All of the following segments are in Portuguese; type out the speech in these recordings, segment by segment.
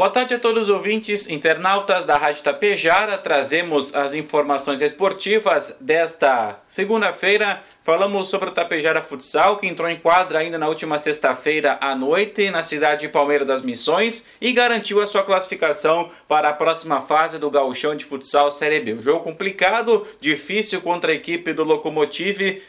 Boa tarde a todos os ouvintes, internautas da Rádio Tapejara. Trazemos as informações esportivas desta segunda-feira. Falamos sobre o Tapejara Futsal, que entrou em quadra ainda na última sexta-feira à noite na cidade de Palmeira das Missões e garantiu a sua classificação para a próxima fase do Gauchão de Futsal Série B. Um jogo complicado, difícil contra a equipe do Locomotive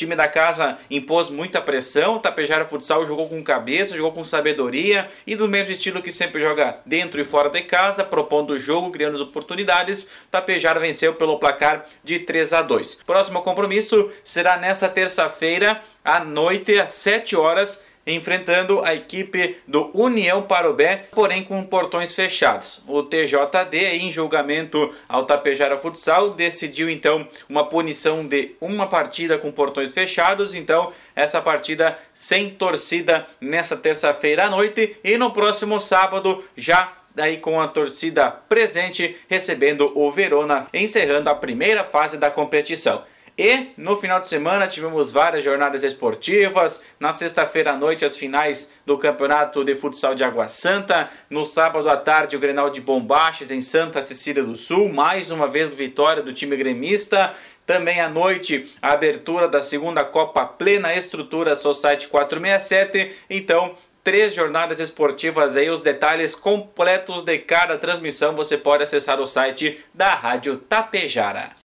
time da casa impôs muita pressão, Tapejara Futsal jogou com cabeça, jogou com sabedoria e do mesmo estilo que sempre joga dentro e fora de casa, propondo o jogo, criando oportunidades. Tapejara venceu pelo placar de 3 a 2. Próximo compromisso será nesta terça-feira à noite às 7 horas enfrentando a equipe do União Parobé, porém com portões fechados. O TJD, em julgamento ao Tapejara Futsal, decidiu então uma punição de uma partida com portões fechados, então essa partida sem torcida nessa terça-feira à noite e no próximo sábado já aí com a torcida presente recebendo o Verona, encerrando a primeira fase da competição. E no final de semana tivemos várias jornadas esportivas. Na sexta-feira à noite, as finais do Campeonato de Futsal de Água Santa. No sábado à tarde, o Grenal de Bombaches em Santa Cecília do Sul. Mais uma vez, vitória do time gremista. Também à noite, a abertura da segunda Copa Plena Estrutura Society 467. Então, três jornadas esportivas aí, os detalhes completos de cada transmissão você pode acessar o site da Rádio Tapejara.